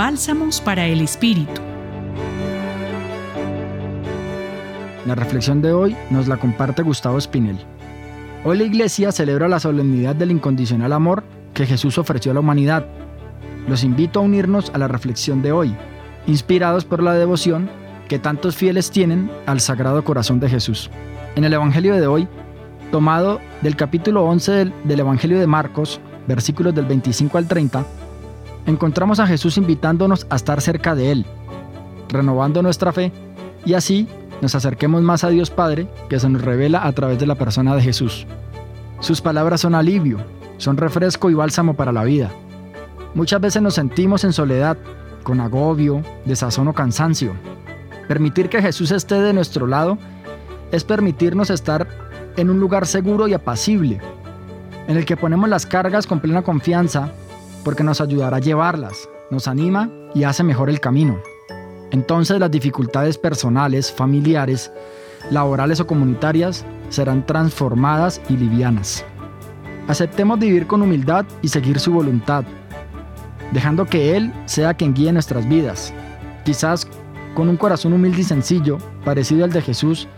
Bálsamos para el Espíritu. La reflexión de hoy nos la comparte Gustavo Espinel. Hoy la iglesia celebra la solemnidad del incondicional amor que Jesús ofreció a la humanidad. Los invito a unirnos a la reflexión de hoy, inspirados por la devoción que tantos fieles tienen al Sagrado Corazón de Jesús. En el Evangelio de hoy, tomado del capítulo 11 del, Evangelio de Marcos, versículos del 25 al 30, encontramos a Jesús invitándonos a estar cerca de Él, renovando nuestra fe y así nos acerquemos más a Dios Padre que se nos revela a través de la persona de Jesús. Sus palabras son alivio, son refresco y bálsamo para la vida. Muchas veces nos sentimos en soledad, con agobio, desazón o cansancio. Permitir que Jesús esté de nuestro lado es permitirnos estar en un lugar seguro y apacible, en el que ponemos las cargas con plena confianza, porque nos ayudará a llevarlas, nos anima y hace mejor el camino. Entonces las dificultades personales, familiares, laborales o comunitarias serán transformadas y livianas. Aceptemos vivir con humildad y seguir su voluntad, dejando que Él sea quien guíe nuestras vidas. Quizás con un corazón humilde y sencillo, parecido al de Jesús,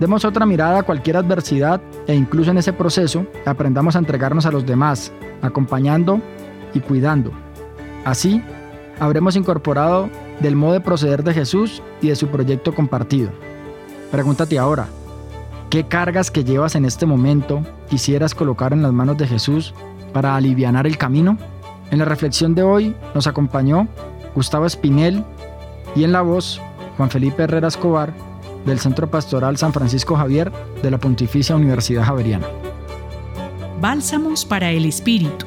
demos otra mirada a cualquier adversidad e incluso en ese proceso aprendamos a entregarnos a los demás, acompañando y cuidando. Así, habremos incorporado del modo de proceder de Jesús y de su proyecto compartido. Pregúntate ahora, ¿qué cargas que llevas en este momento quisieras colocar en las manos de Jesús para aliviar el camino? En la reflexión de hoy nos acompañó Gustavo Espinel y en la voz Juan Felipe Herrera Escobar del Centro Pastoral San Francisco Javier de la Pontificia Universidad Javeriana. Bálsamos para el Espíritu.